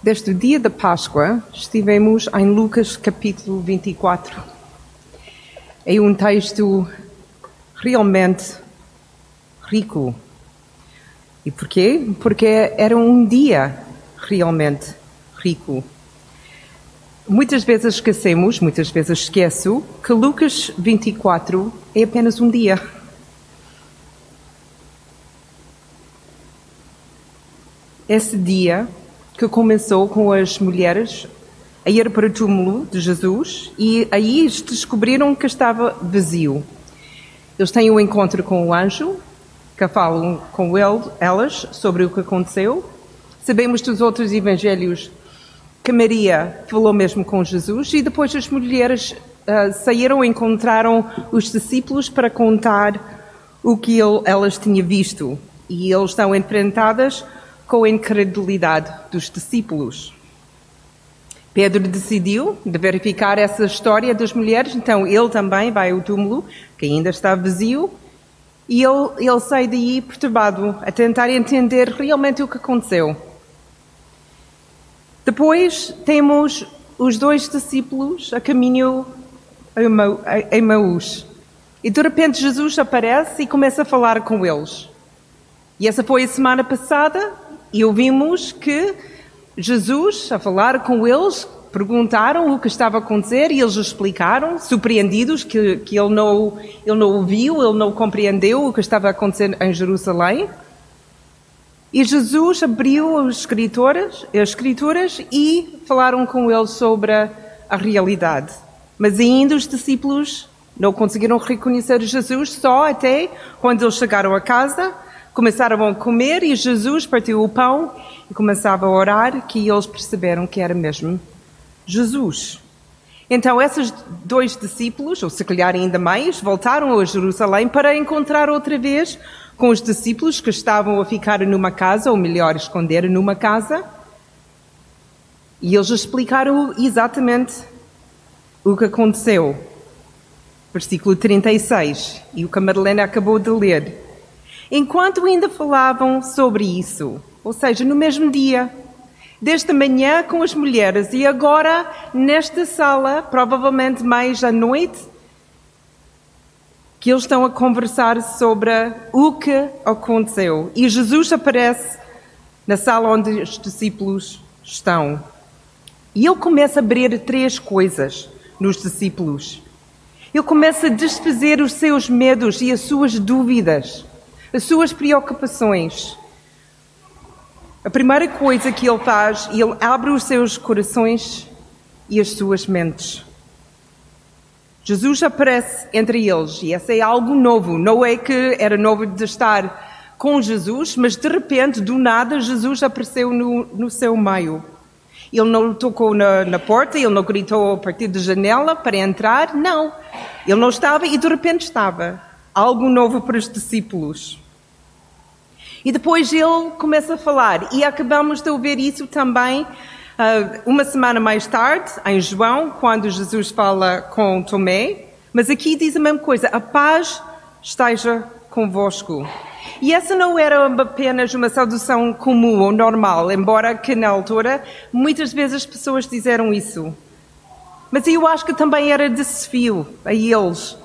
Desde o dia da Páscoa, estivemos em Lucas capítulo 24. É um texto realmente rico. E porquê? Porque era um dia realmente rico. Muitas vezes esquecemos, muitas vezes esqueço, que Lucas 24 é apenas um dia. Esse dia que começou com as mulheres a ir para o túmulo de Jesus e aí descobriram que estava vazio. Eles têm um encontro com o anjo, que falam com ele, elas sobre o que aconteceu. Sabemos dos outros evangelhos que Maria falou mesmo com Jesus e depois as mulheres uh, saíram e encontraram os discípulos para contar o que ele, elas tinham visto. E eles estão enfrentadas com a incredulidade dos discípulos. Pedro decidiu de verificar essa história das mulheres, então ele também vai ao túmulo, que ainda está vazio, e ele, ele sai daí perturbado, a tentar entender realmente o que aconteceu. Depois temos os dois discípulos a caminho a Emaús. E de repente Jesus aparece e começa a falar com eles. E essa foi a semana passada, e ouvimos que Jesus, a falar com eles, perguntaram o que estava a acontecer e eles explicaram, surpreendidos, que, que ele, não, ele não ouviu, ele não compreendeu o que estava a acontecer em Jerusalém. E Jesus abriu as escrituras, as escrituras e falaram com ele sobre a realidade. Mas ainda os discípulos não conseguiram reconhecer Jesus só até quando eles chegaram a casa Começaram a comer e Jesus partiu o pão e começava a orar, que eles perceberam que era mesmo Jesus. Então, esses dois discípulos, ou se calhar ainda mais, voltaram a Jerusalém para encontrar outra vez com os discípulos que estavam a ficar numa casa, ou melhor, esconder numa casa. E eles explicaram exatamente o que aconteceu. Versículo 36, e o que a Madalena acabou de ler. Enquanto ainda falavam sobre isso, ou seja, no mesmo dia, desde manhã com as mulheres e agora nesta sala, provavelmente mais à noite, que eles estão a conversar sobre o que aconteceu. E Jesus aparece na sala onde os discípulos estão. E ele começa a abrir três coisas nos discípulos. Ele começa a desfazer os seus medos e as suas dúvidas as suas preocupações. A primeira coisa que ele faz, ele abre os seus corações e as suas mentes. Jesus aparece entre eles e esse é algo novo. Não é que era novo de estar com Jesus, mas de repente, do nada, Jesus apareceu no, no seu meio. Ele não tocou na, na, porta, ele não gritou a partir da janela para entrar, não. Ele não estava e de repente estava algo novo para os discípulos. E depois ele começa a falar, e acabamos de ouvir isso também uh, uma semana mais tarde, em João, quando Jesus fala com Tomé. Mas aqui diz a mesma coisa: a paz esteja convosco. E essa não era apenas uma saudação comum ou normal, embora que na altura muitas vezes as pessoas disseram isso. Mas eu acho que também era desafio a eles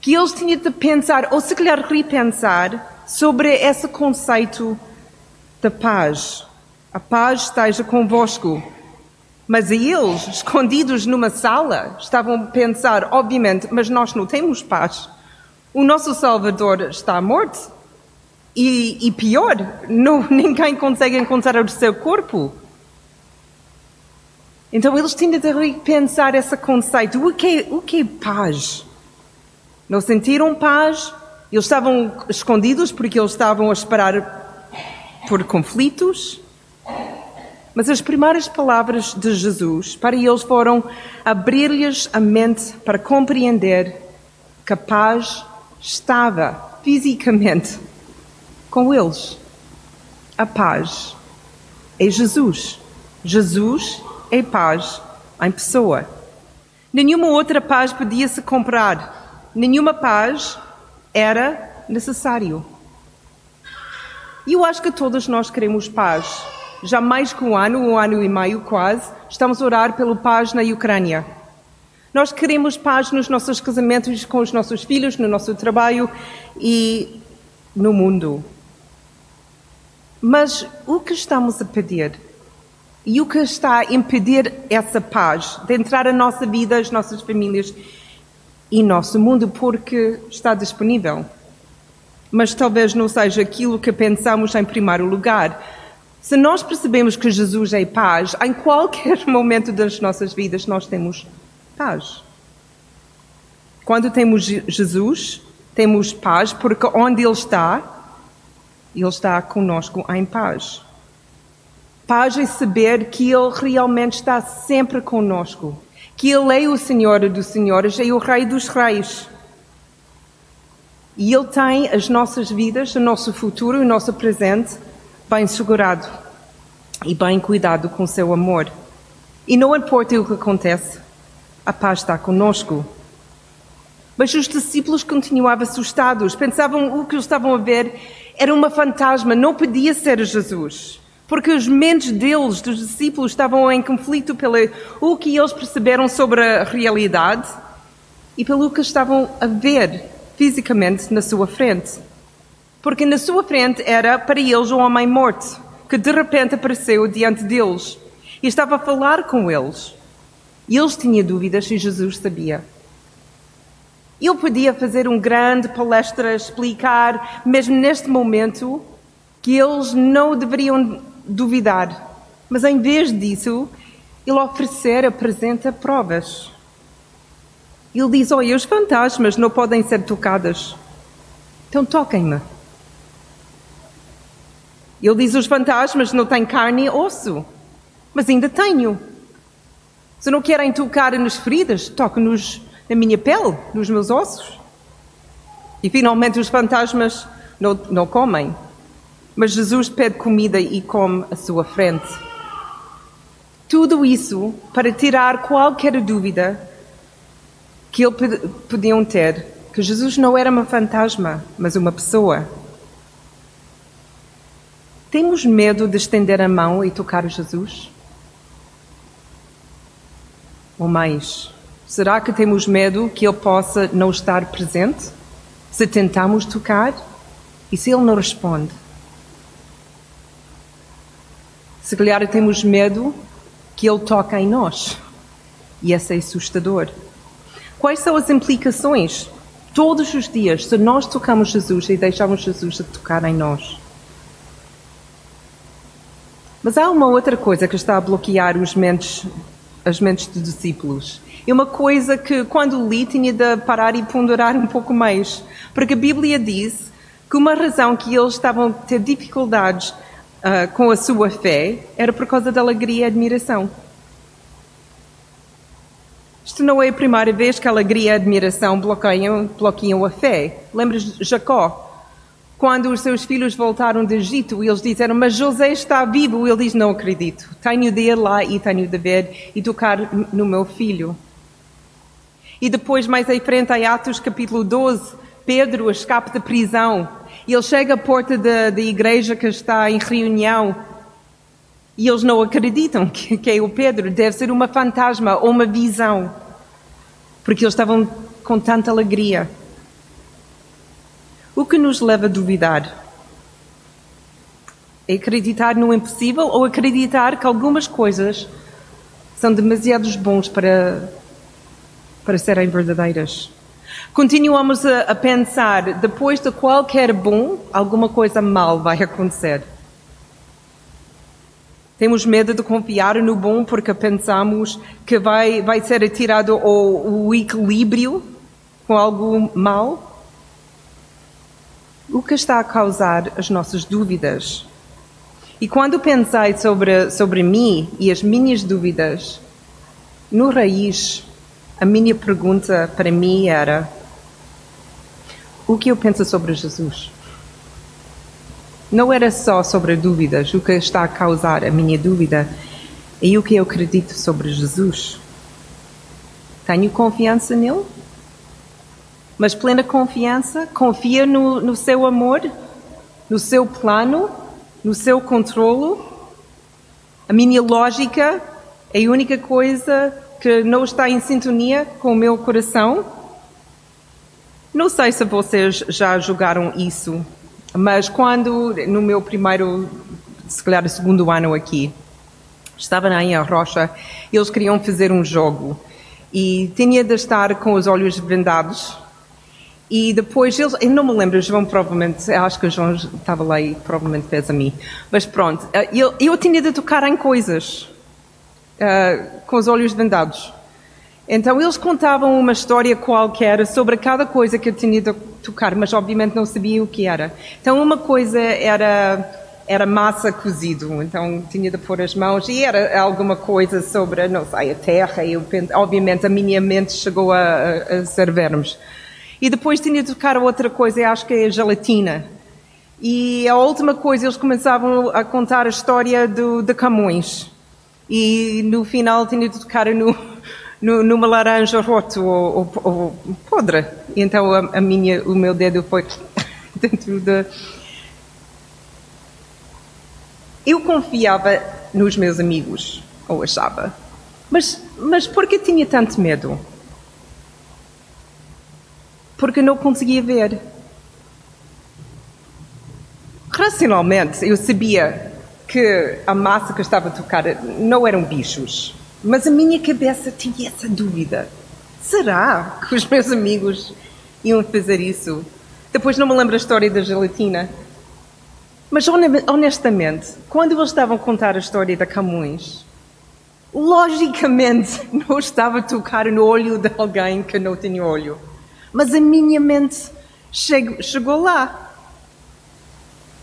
que eles tinham de pensar, ou se calhar repensar, sobre esse conceito da paz. A paz esteja convosco. Mas eles, escondidos numa sala, estavam a pensar, obviamente, mas nós não temos paz. O nosso Salvador está morto. E, e pior, não, ninguém consegue encontrar o seu corpo. Então eles tinham de repensar esse conceito. O que, é, o que é paz? Não sentiram paz, eles estavam escondidos porque eles estavam a esperar por conflitos. Mas as primeiras palavras de Jesus para eles foram abrir-lhes a mente para compreender que a paz estava fisicamente com eles. A paz é Jesus. Jesus é paz em pessoa. Nenhuma outra paz podia se comprar nenhuma paz era necessário. E eu acho que todos nós queremos paz. já mais que um ano, um ano e meio quase, estamos a orar pelo paz na Ucrânia. Nós queremos paz nos nossos casamentos, com os nossos filhos, no nosso trabalho e no mundo. Mas o que estamos a pedir? E o que está a impedir essa paz de entrar na nossa vida, as nossas famílias e nosso mundo? Porque está disponível. Mas talvez não seja aquilo que pensamos em primeiro lugar. Se nós percebemos que Jesus é paz, em qualquer momento das nossas vidas nós temos paz. Quando temos Jesus, temos paz, porque onde Ele está, Ele está conosco em paz. Paz é saber que Ele realmente está sempre conosco, que Ele é o Senhor dos Senhores e o Rei dos Reis. E Ele tem as nossas vidas, o nosso futuro, o nosso presente bem segurado e bem cuidado com seu amor. E não importa o que acontece, a paz está conosco. Mas os discípulos continuavam assustados, pensavam o que estavam a ver era uma fantasma, não podia ser Jesus. Porque os mentes deles, dos discípulos, estavam em conflito pelo o que eles perceberam sobre a realidade e pelo que estavam a ver fisicamente na sua frente. Porque na sua frente era para eles um homem morto, que de repente apareceu diante deles e estava a falar com eles. E eles tinham dúvidas se Jesus sabia. Ele podia fazer um grande palestra, explicar, mesmo neste momento, que eles não deveriam duvidar. Mas em vez disso, ele oferecer, apresenta provas. Ele diz: Olha, os fantasmas não podem ser tocados. Então toquem-me. Ele diz: Os fantasmas não têm carne e osso. Mas ainda tenho. Se não querem tocar nas feridas, toque-nos na minha pele, nos meus ossos. E finalmente os fantasmas não, não comem. Mas Jesus pede comida e come à sua frente. Tudo isso para tirar qualquer dúvida que eles podiam ter que Jesus não era uma fantasma, mas uma pessoa. Temos medo de estender a mão e tocar Jesus? Ou mais, será que temos medo que Ele possa não estar presente? Se tentamos tocar e se Ele não responde? Se calhar temos medo que Ele toque em nós e esse é assustador. Quais são as implicações todos os dias se nós tocamos Jesus e deixamos Jesus tocar em nós? Mas há uma outra coisa que está a bloquear os mentes, as mentes dos discípulos. É uma coisa que, quando li, tinha de parar e ponderar um pouco mais. Porque a Bíblia diz que uma razão que eles estavam a ter dificuldades uh, com a sua fé era por causa da alegria e admiração. Isto não é a primeira vez que a alegria e a admiração bloqueiam, bloqueiam a fé. Lembras Jacó? Quando os seus filhos voltaram do Egito, eles disseram: Mas José está vivo. Ele diz: Não acredito. Tenho de ir lá e tenho de ver e tocar no meu filho. E depois, mais em frente, em Atos capítulo 12, Pedro escapa da prisão. E ele chega à porta da, da igreja que está em reunião. E eles não acreditam que, que é o Pedro. Deve ser uma fantasma ou uma visão. Porque eles estavam com tanta alegria. O que nos leva a duvidar? É acreditar no impossível ou acreditar que algumas coisas são demasiados bons para, para serem verdadeiras? Continuamos a, a pensar, depois de qualquer bom, alguma coisa mal vai acontecer. Temos medo de confiar no bom porque pensamos que vai, vai ser tirado o, o equilíbrio com algo mal o que está a causar as nossas dúvidas. E quando pensei sobre, sobre mim e as minhas dúvidas, no raiz, a minha pergunta para mim era: o que eu penso sobre Jesus? Não era só sobre dúvidas, o que está a causar a minha dúvida e o que eu acredito sobre Jesus. Tenho confiança nele? mas plena confiança, confia no, no seu amor, no seu plano, no seu controlo, A minha lógica é a única coisa que não está em sintonia com o meu coração. Não sei se vocês já jogaram isso, mas quando, no meu primeiro, se calhar, segundo ano aqui, estava na Inha Rocha, eles queriam fazer um jogo e tinha de estar com os olhos vendados e depois eles, eu não me lembro, João provavelmente, acho que o João estava lá e provavelmente fez a mim. Mas pronto, eu, eu tinha de tocar em coisas uh, com os olhos vendados. Então eles contavam uma história qualquer sobre cada coisa que eu tinha de tocar, mas obviamente não sabia o que era. Então uma coisa era era massa cozido, então tinha de pôr as mãos e era alguma coisa sobre, não sei, a terra. E eu, obviamente a minha mente chegou a, a, a ser vermes. E depois tinha de tocar outra coisa, acho que é a gelatina. E a última coisa, eles começavam a contar a história do, de Camões. E no final tinha de tocar no, no, numa laranja roto ou, ou, ou podre. E então a, a, minha, o meu dedo foi dentro da. Eu confiava nos meus amigos, ou achava. Mas, mas por que tinha tanto medo? porque não conseguia ver. Racionalmente, eu sabia que a massa que estava a tocar não eram bichos, mas a minha cabeça tinha essa dúvida. Será que os meus amigos iam fazer isso? Depois não me lembro a história da gelatina. Mas honestamente, quando eles estavam a contar a história da Camões, logicamente não estava a tocar no olho de alguém que não tinha olho. Mas a minha mente chegou lá.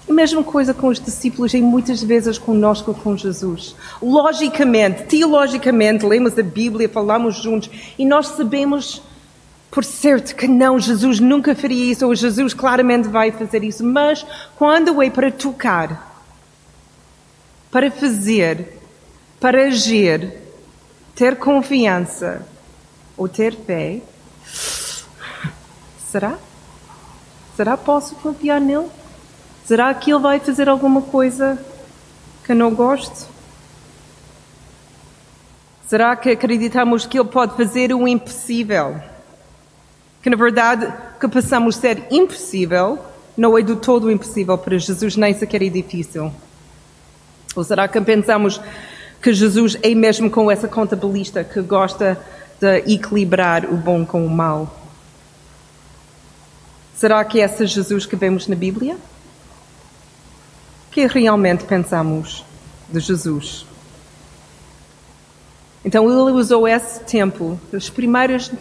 A mesma coisa com os discípulos e muitas vezes conosco com Jesus. Logicamente, teologicamente, lemos a Bíblia, falamos juntos e nós sabemos por certo que não, Jesus nunca faria isso ou Jesus claramente vai fazer isso. Mas quando é para tocar, para fazer, para agir, ter confiança ou ter fé, Será? Será que posso confiar nele? Será que ele vai fazer alguma coisa que não gosto? Será que acreditamos que ele pode fazer o impossível? Que na verdade que passamos ser impossível não é do todo impossível para Jesus, nem sequer é difícil. Ou será que pensamos que Jesus é mesmo com essa contabilista que gosta de equilibrar o bom com o mal? Será que é esse Jesus que vemos na Bíblia? Que realmente pensamos de Jesus? Então ele usou esse tempo, os primeiros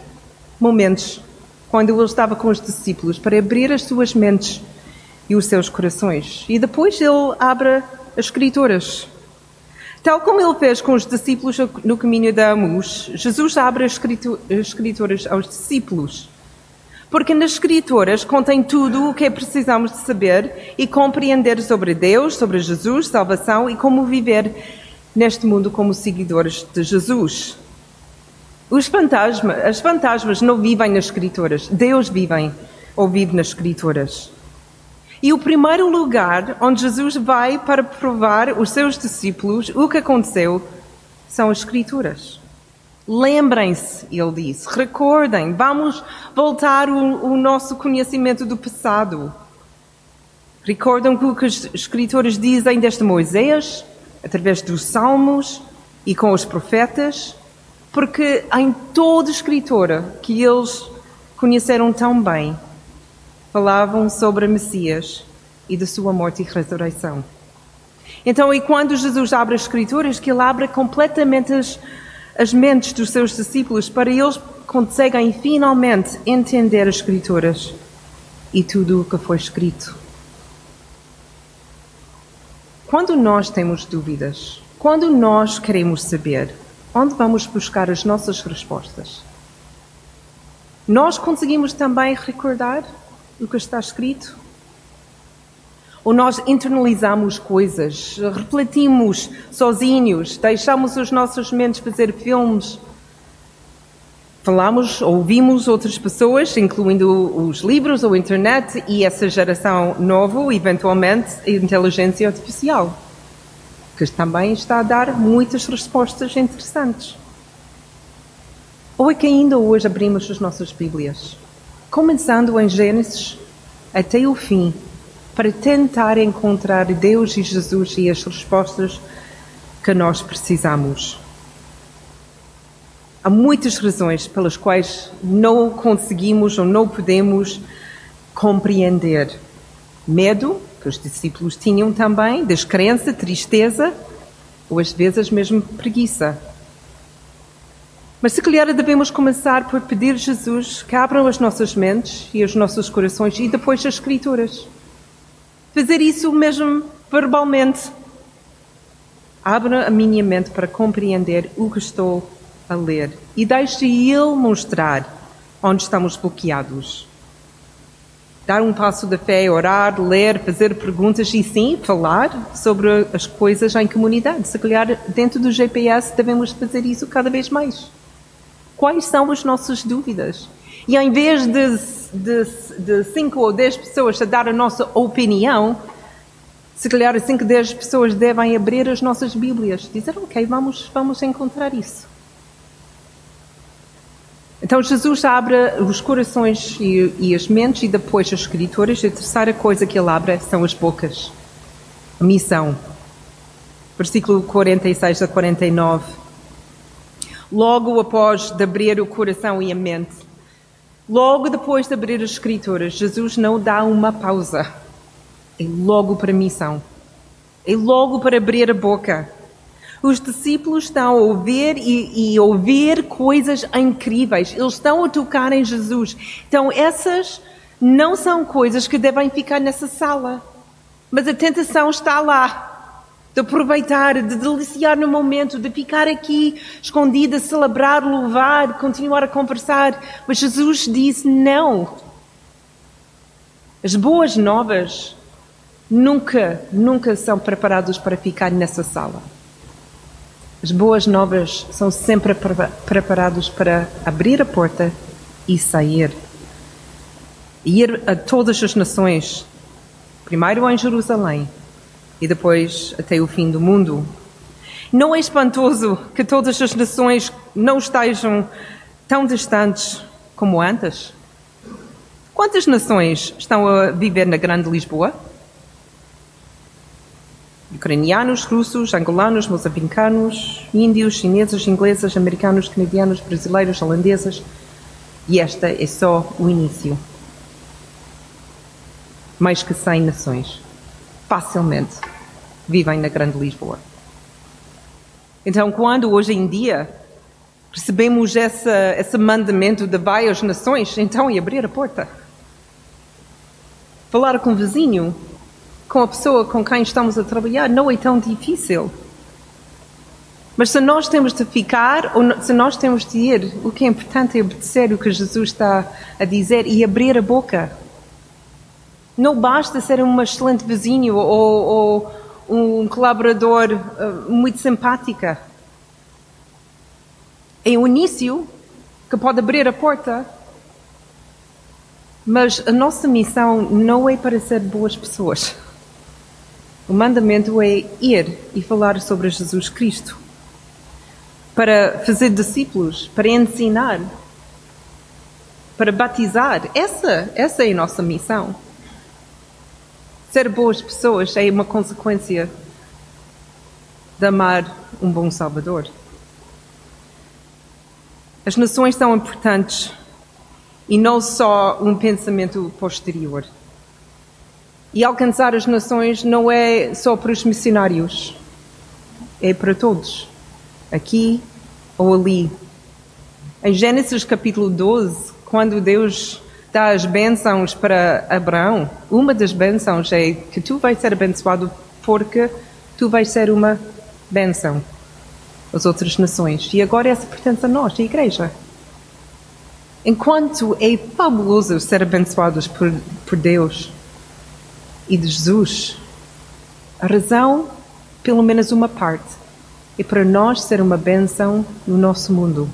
momentos, quando ele estava com os discípulos, para abrir as suas mentes e os seus corações. E depois ele abre as Escrituras. Tal como ele fez com os discípulos no caminho da Amus, Jesus abre as Escrituras aos discípulos. Porque nas Escrituras contém tudo o que precisamos de saber e compreender sobre Deus, sobre Jesus, salvação e como viver neste mundo como seguidores de Jesus. Os fantasmas, as fantasmas não vivem nas Escrituras, Deus vive ou vive nas Escrituras. E o primeiro lugar onde Jesus vai para provar os seus discípulos o que aconteceu são as Escrituras. Lembrem-se, ele disse, recordem, vamos voltar o, o, nosso conhecimento do passado. Recordam o que os escritores dizem deste Moisés, através dos salmos e com os profetas, porque em toda escritura que eles conheceram tão bem, falavam sobre Messias e da sua morte e ressurreição. Então, e quando Jesus abre as escrituras, que ele abre completamente as as mentes dos seus discípulos para eles conseguem finalmente entender as Escrituras e tudo o que foi escrito. Quando nós temos dúvidas, quando nós queremos saber, onde vamos buscar as nossas respostas? Nós conseguimos também recordar o que está escrito? Ou nós internalizamos coisas, refletimos sozinhos, deixamos os nossos mentes fazer filmes, falamos, ouvimos outras pessoas, incluindo os livros, a internet e essa geração nova, eventualmente, inteligência artificial. que também está a dar muitas respostas interessantes. Ou é que ainda hoje abrimos as nossas Bíblias, começando em Gênesis até o fim, para tentar encontrar Deus e Jesus e as respostas que nós precisamos. Há muitas razões pelas quais não conseguimos ou não podemos compreender. Medo, que os discípulos tinham também, descrença, tristeza, ou às vezes mesmo preguiça. Mas se calhar devemos começar por pedir a Jesus que abram as nossas mentes e os nossos corações e depois as Escrituras. Fazer isso mesmo verbalmente. Abra a minha mente para compreender o que estou a ler e deixe Ele mostrar onde estamos bloqueados. Dar um passo da fé, orar, ler, fazer perguntas e sim, falar sobre as coisas em comunidade. Se calhar dentro do GPS devemos fazer isso cada vez mais. Quais são as nossas dúvidas? E em vez de, de, de ou dez pessoas a dar a nossa opinião, se calhar cinco ou dez pessoas devem abrir as nossas Bíblias, dizer, ok, vamos, vamos encontrar isso. Então Jesus abre os corações e, e, as mentes e depois as escrituras. E a terceira coisa que ele abre são as bocas. A missão. Versículo 46 a 49 logo após de abrir o coração e a mente. Logo depois de abrir as Escrituras, Jesus não dá uma pausa. É logo para a missão. É logo para abrir a boca. Os discípulos estão a ouvir e, e ouvir coisas incríveis. Eles estão a tocar em Jesus. Então, essas não são coisas que devem ficar nessa sala. Mas a tentação está lá de aproveitar, de deliciar no momento, de ficar aqui escondida, celebrar, louvar, continuar a conversar. Mas Jesus disse: não. As boas novas nunca, nunca são preparadas para ficar nessa sala. As boas novas são sempre preparadas para abrir a porta e sair. Ir a todas as nações, primeiro em Jerusalém, e depois até o fim do mundo. Não é espantoso que todas as nações não estejam tão distantes como antes? Quantas nações estão a viver na Grande Lisboa? Ucranianos, russos, angolanos, moçambicanos, índios, chineses, ingleses, americanos, canadianos, brasileiros, holandeses. E esta é só o início. Mais que 100 nações facilmente vivem na Grande Lisboa. Então, quando hoje em dia recebemos essa, esse mandamento de vai às nações, então e abrir a porta. Falar com o vizinho, com a pessoa com quem estamos a trabalhar, não é tão difícil. Mas se nós temos de ficar, ou se nós temos de ir, o que é importante é obedecer o que Jesus está a dizer e abrir a boca. Não basta ser um excelente vizinho ou, ou um colaborador uh, muito simpática. É o início que pode abrir a porta, mas a nossa missão não é para ser boas pessoas. O mandamento é ir e falar sobre Jesus Cristo, para fazer discípulos, para ensinar, para batizar. Essa, essa é a nossa missão. Ser boas pessoas é uma consequência de amar um bom Salvador. As nações são importantes e não só um pensamento posterior. E alcançar as nações não é só para os missionários, é para todos, aqui ou ali. Em Gênesis capítulo 12, quando Deus dá as bênçãos para Abraão, uma das bênçãos é que tu vais ser abençoado porque tu vais ser uma bênção às outras nações. E agora essa pertence a nós, a igreja. Enquanto é fabuloso ser abençoados por, por Deus e de Jesus, a razão, pelo menos uma parte, é para nós ser uma bênção no nosso mundo.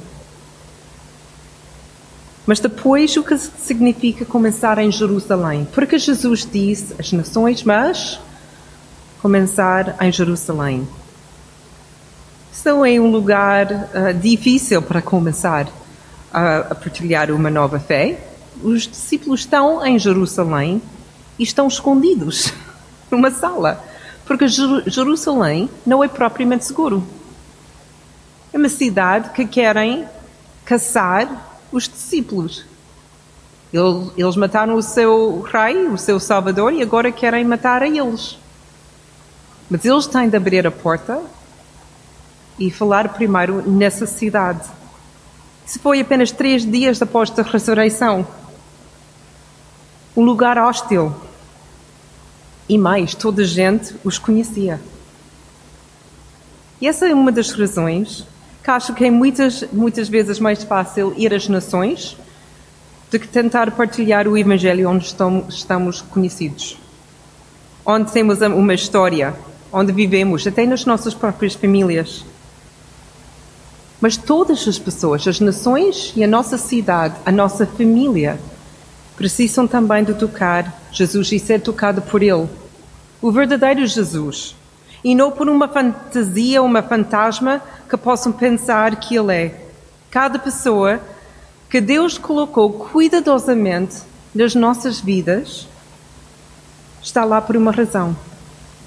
Mas depois o que significa começar em Jerusalém? Porque Jesus disse as nações, mas começar em Jerusalém. Isso é um lugar uh, difícil para começar a, a partilhar uma nova fé. Os discípulos estão em Jerusalém e estão escondidos numa sala, porque Jerusalém não é propriamente seguro. É uma cidade que querem caçar os discípulos. Eles mataram o seu rei, o seu salvador, e agora querem matar a eles. Mas eles têm de abrir a porta e falar primeiro nessa cidade. Isso foi apenas três dias após a ressurreição. Um lugar hostil. E mais, toda a gente os conhecia. E essa é uma das razões que acho que é muitas, muitas vezes mais fácil ir às nações do que tentar partilhar o Evangelho onde estamos conhecidos. Onde temos uma história, onde vivemos, até nas nossas próprias famílias. Mas todas as pessoas, as nações e a nossa cidade, a nossa família, precisam também de tocar Jesus e ser tocado por Ele. O verdadeiro Jesus. E não por uma fantasia, uma fantasma que possam pensar que Ele é. Cada pessoa que Deus colocou cuidadosamente nas nossas vidas está lá por uma razão.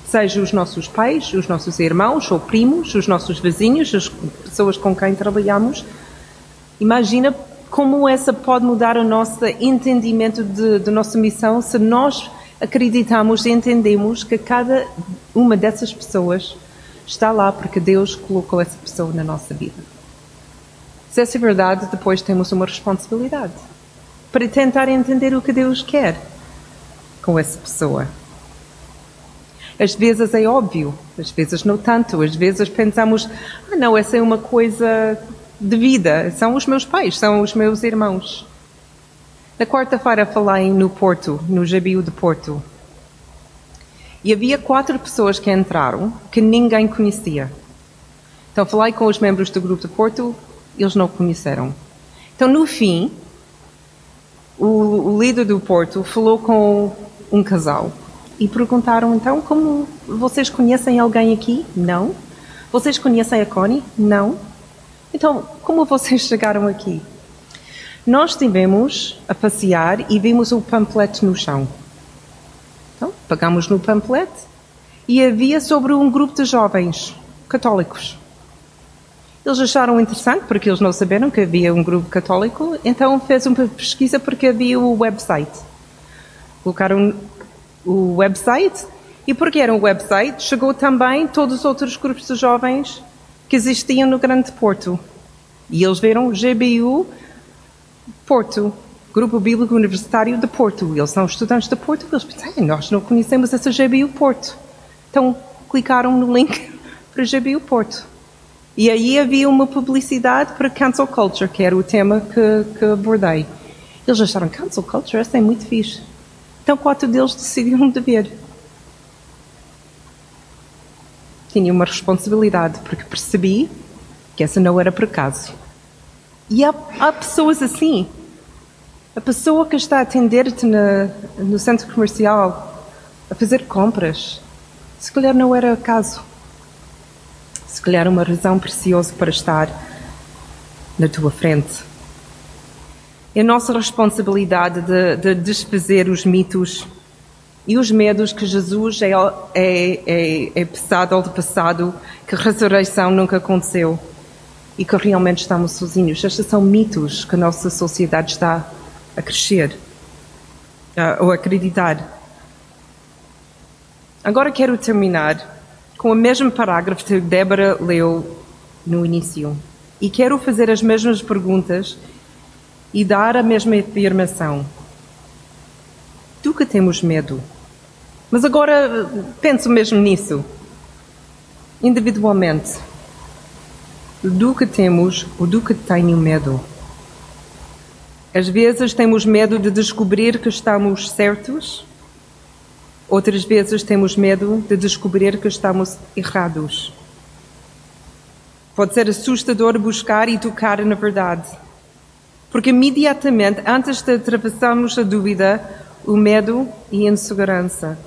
Seja os nossos pais, os nossos irmãos ou primos, os nossos vizinhos, as pessoas com quem trabalhamos. Imagina como essa pode mudar o nosso entendimento de, de nossa missão se nós acreditamos e entendemos que cada uma dessas pessoas está lá porque Deus colocou essa pessoa na nossa vida. Se essa é verdade, depois temos uma responsabilidade para tentar entender o que Deus quer com essa pessoa. Às vezes é óbvio, às vezes não tanto, às vezes pensamos, ah não, essa é uma coisa de vida, são os meus pais, são os meus irmãos. Na quarta-feira falei no Porto, no GBU de Porto. E havia quatro pessoas que entraram que ninguém conhecia. Então falei com os membros do grupo de Porto, eles não conheceram. Então no fim, o, líder do Porto falou com um casal e perguntaram então como vocês conhecem alguém aqui? Não. Vocês conhecem a Connie? Não. Então como vocês chegaram aqui? Nós estivemos a passear e vimos o panfleto no chão. Então, pagamos no panfleto e havia sobre um grupo de jovens católicos. Eles acharam interessante porque eles não saberam que havia um grupo católico, então fez uma pesquisa porque havia o website. Colocaram o website e porque era um website, chegou também todos os outros grupos de jovens que existiam no Grande Porto. E eles viram GBU Porto, Grupo Bíblico Universitário de Porto. Eles são estudantes de Porto. Eles pensam, nós não conhecemos essa GBU Porto. Então clicaram no link para GBU Porto. E aí havia uma publicidade para Cancel Culture, que era o tema que, que abordei. Eles acharam, Cancel Culture, essa é muito fixe. Então quatro deles decidiram de ver. Tinha uma responsabilidade, porque percebi que essa não era por acaso. E há, há pessoas assim. A pessoa que está a atender-te no centro comercial, a fazer compras, se calhar não era acaso. Se calhar uma razão preciosa para estar na tua frente. É nossa responsabilidade de, de desfazer os mitos e os medos que Jesus é, é, é, é passado passado, que a ressurreição nunca aconteceu e que realmente estamos sozinhos. Estes são mitos que a nossa sociedade está a crescer uh, ou a acreditar. Agora quero terminar com o mesmo parágrafo que Débora leu no início. E quero fazer as mesmas perguntas e dar a mesma afirmação. Do que temos medo? Mas agora penso mesmo nisso, individualmente do que temos ou do que tenho medo. Às vezes temos medo de descobrir que estamos certos, outras vezes temos medo de descobrir que estamos errados. Pode ser assustador buscar e tocar na verdade, porque imediatamente antes de atravessarmos a dúvida, o medo e a insegurança.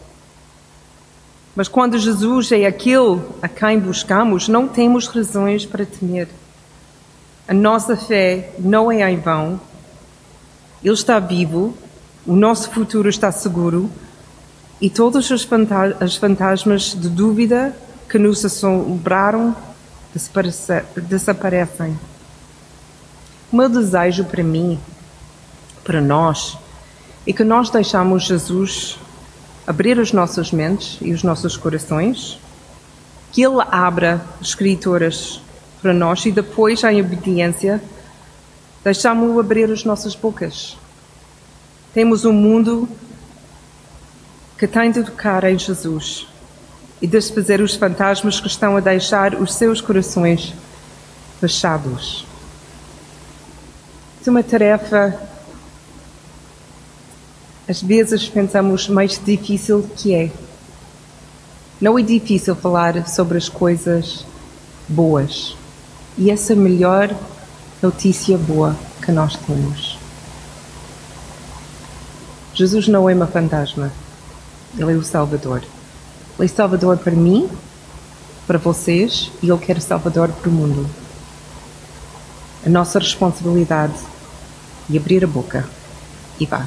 Mas quando Jesus é aquele a quem buscamos, não temos razões para temer. A nossa fé não é em vão. Ele está vivo, o nosso futuro está seguro e todos os fantasmas de dúvida que nos assombraram desaparecem. O meu desejo para mim, para nós, é que nós deixamos Jesus abrir as nossas mentes e os nossos corações, que Ele abra escrituras para nós e depois, em obediência, deixamos-o abrir as nossas bocas. Temos um mundo que tem de tocar em Jesus e desfazer os fantasmas que estão a deixar os seus corações fechados. É uma tarefa, às vezes pensamos mais difícil que é. Não é difícil falar sobre as coisas boas. E essa melhor notícia boa que nós temos. Jesus não é uma fantasma. Ele é o Salvador. Ele é Salvador para mim, para vocês e Ele quer Salvador para o mundo. A nossa responsabilidade é abrir a boca e vá.